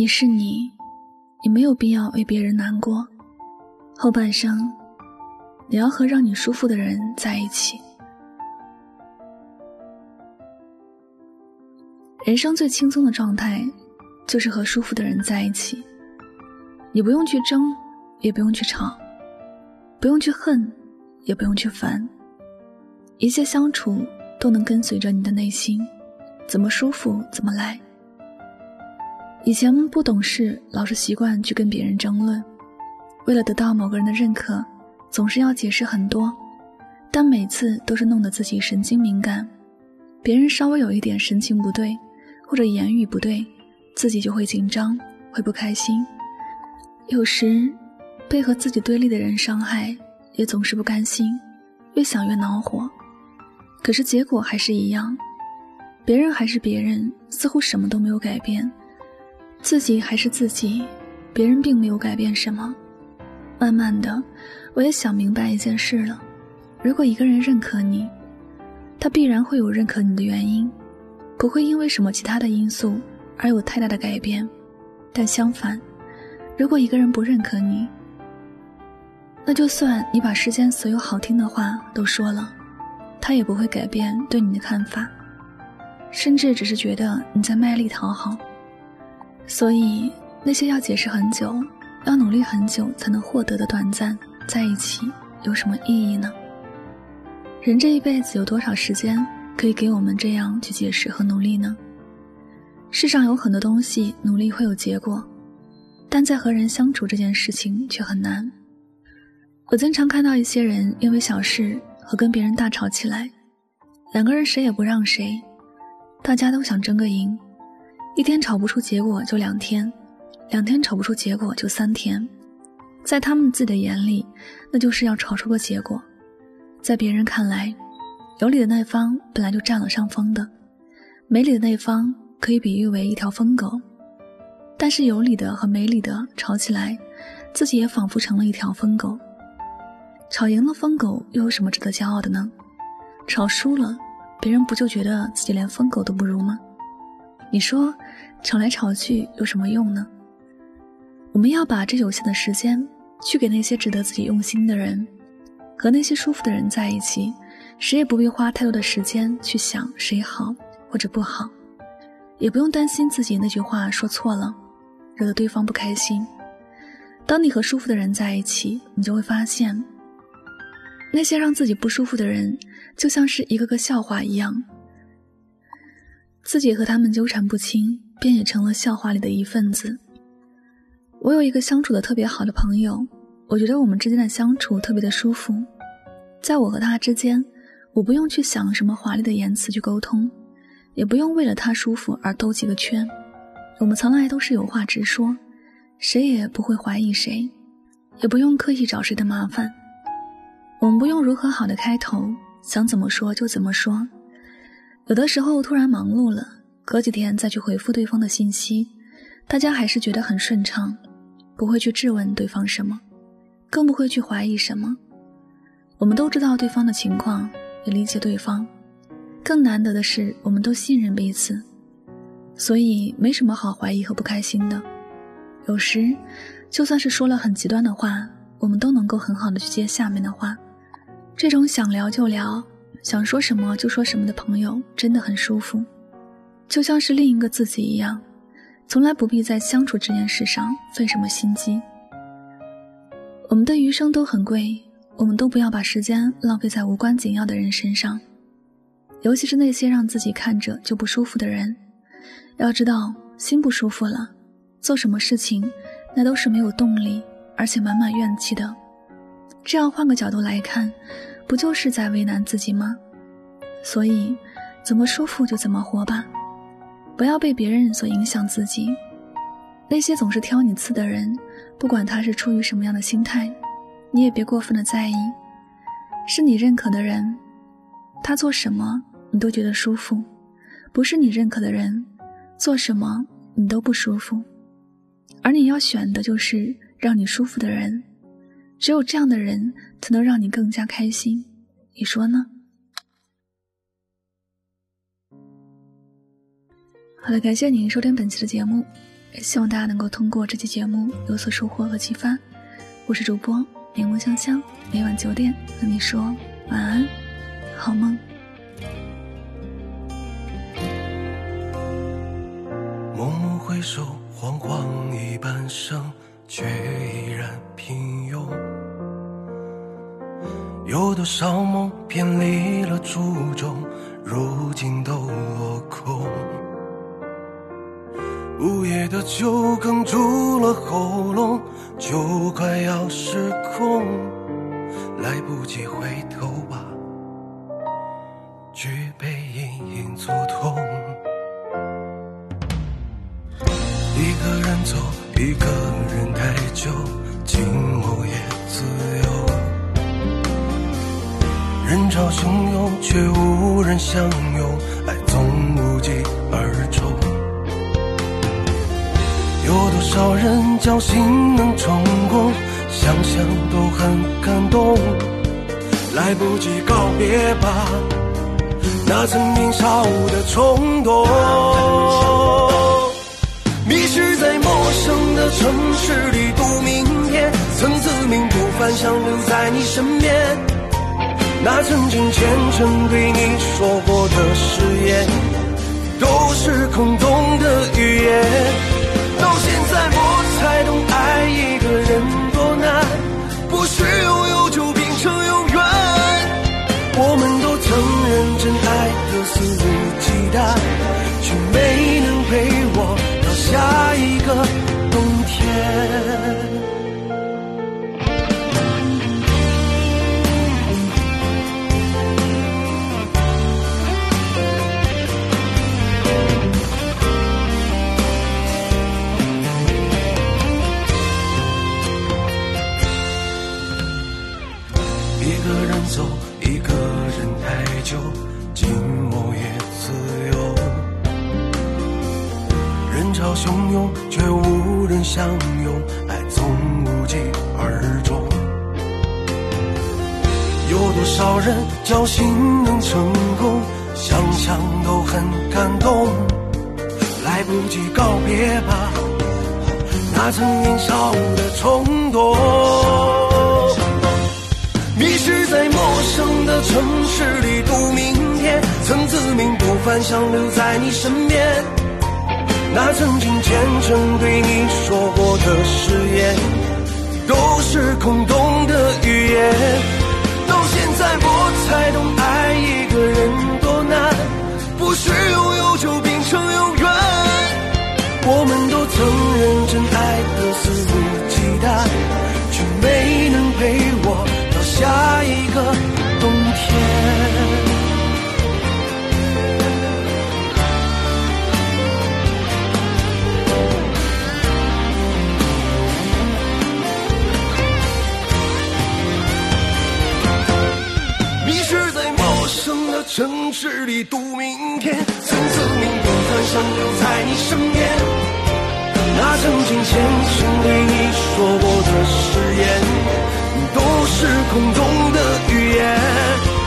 你是你，你没有必要为别人难过。后半生，你要和让你舒服的人在一起。人生最轻松的状态，就是和舒服的人在一起。你不用去争，也不用去吵，不用去恨，也不用去烦。一切相处都能跟随着你的内心，怎么舒服怎么来。以前不懂事，老是习惯去跟别人争论，为了得到某个人的认可，总是要解释很多，但每次都是弄得自己神经敏感。别人稍微有一点神情不对，或者言语不对，自己就会紧张，会不开心。有时被和自己对立的人伤害，也总是不甘心，越想越恼火。可是结果还是一样，别人还是别人，似乎什么都没有改变。自己还是自己，别人并没有改变什么。慢慢的，我也想明白一件事了：如果一个人认可你，他必然会有认可你的原因，不会因为什么其他的因素而有太大的改变。但相反，如果一个人不认可你，那就算你把世间所有好听的话都说了，他也不会改变对你的看法，甚至只是觉得你在卖力讨好。所以，那些要解释很久、要努力很久才能获得的短暂在一起，有什么意义呢？人这一辈子有多少时间可以给我们这样去解释和努力呢？世上有很多东西努力会有结果，但在和人相处这件事情却很难。我经常看到一些人因为小事和跟别人大吵起来，两个人谁也不让谁，大家都想争个赢。一天吵不出结果就两天，两天吵不出结果就三天，在他们自己的眼里，那就是要吵出个结果。在别人看来，有理的那方本来就占了上风的，没理的那方可以比喻为一条疯狗。但是有理的和没理的吵起来，自己也仿佛成了一条疯狗。吵赢了疯狗又有什么值得骄傲的呢？吵输了，别人不就觉得自己连疯狗都不如吗？你说，吵来吵去有什么用呢？我们要把这有限的时间，去给那些值得自己用心的人，和那些舒服的人在一起，谁也不必花太多的时间去想谁好或者不好，也不用担心自己那句话说错了，惹得对方不开心。当你和舒服的人在一起，你就会发现，那些让自己不舒服的人，就像是一个个笑话一样。自己和他们纠缠不清，便也成了笑话里的一份子。我有一个相处的特别好的朋友，我觉得我们之间的相处特别的舒服。在我和他之间，我不用去想什么华丽的言辞去沟通，也不用为了他舒服而兜几个圈。我们从来都是有话直说，谁也不会怀疑谁，也不用刻意找谁的麻烦。我们不用如何好的开头，想怎么说就怎么说。有的时候突然忙碌了，隔几天再去回复对方的信息，大家还是觉得很顺畅，不会去质问对方什么，更不会去怀疑什么。我们都知道对方的情况，也理解对方，更难得的是我们都信任彼此，所以没什么好怀疑和不开心的。有时，就算是说了很极端的话，我们都能够很好的去接下面的话。这种想聊就聊。想说什么就说什么的朋友真的很舒服，就像是另一个自己一样，从来不必在相处这件事上费什么心机。我们的余生都很贵，我们都不要把时间浪费在无关紧要的人身上，尤其是那些让自己看着就不舒服的人。要知道，心不舒服了，做什么事情那都是没有动力，而且满满怨气的。这样换个角度来看。不就是在为难自己吗？所以，怎么舒服就怎么活吧，不要被别人所影响自己。那些总是挑你刺的人，不管他是出于什么样的心态，你也别过分的在意。是你认可的人，他做什么你都觉得舒服；不是你认可的人，做什么你都不舒服。而你要选的就是让你舒服的人。只有这样的人，才能让你更加开心，你说呢？好了，感谢您收听本期的节目。也希望大家能够通过这期节目有所收获和启发。我是主播柠檬香香，每晚九点和你说晚安，好梦。默默回首，惶惶一半生，却依然平庸。有多少梦偏离了初衷，如今都落空。午夜的酒哽住了喉咙，就快要失控，来不及回头吧，举杯隐隐作痛。一个人走，一个人太久，寂寞也自由。人潮汹涌，却无人相拥，爱总无疾而终。有多少人侥幸能成功，想想都很感动。来不及告别吧，那曾年少的冲动。陌生的城市里度明天，曾自命不凡，想留在你身边。那曾经虔诚对你说过的誓言，都是空洞的语言。到现在我潮汹涌，却无人相拥，爱总无疾而终。有多少人侥幸能成功，想想都很感动。来不及告别吧，那曾年少的冲动。迷失在陌生的城市里度明天，曾自命不凡，想留在你身边。那曾经虔诚对你说过的誓言，城市里赌明天，曾自命不凡，想留在你身边。那曾经虔诚对你说过的誓言，都是空洞的语言。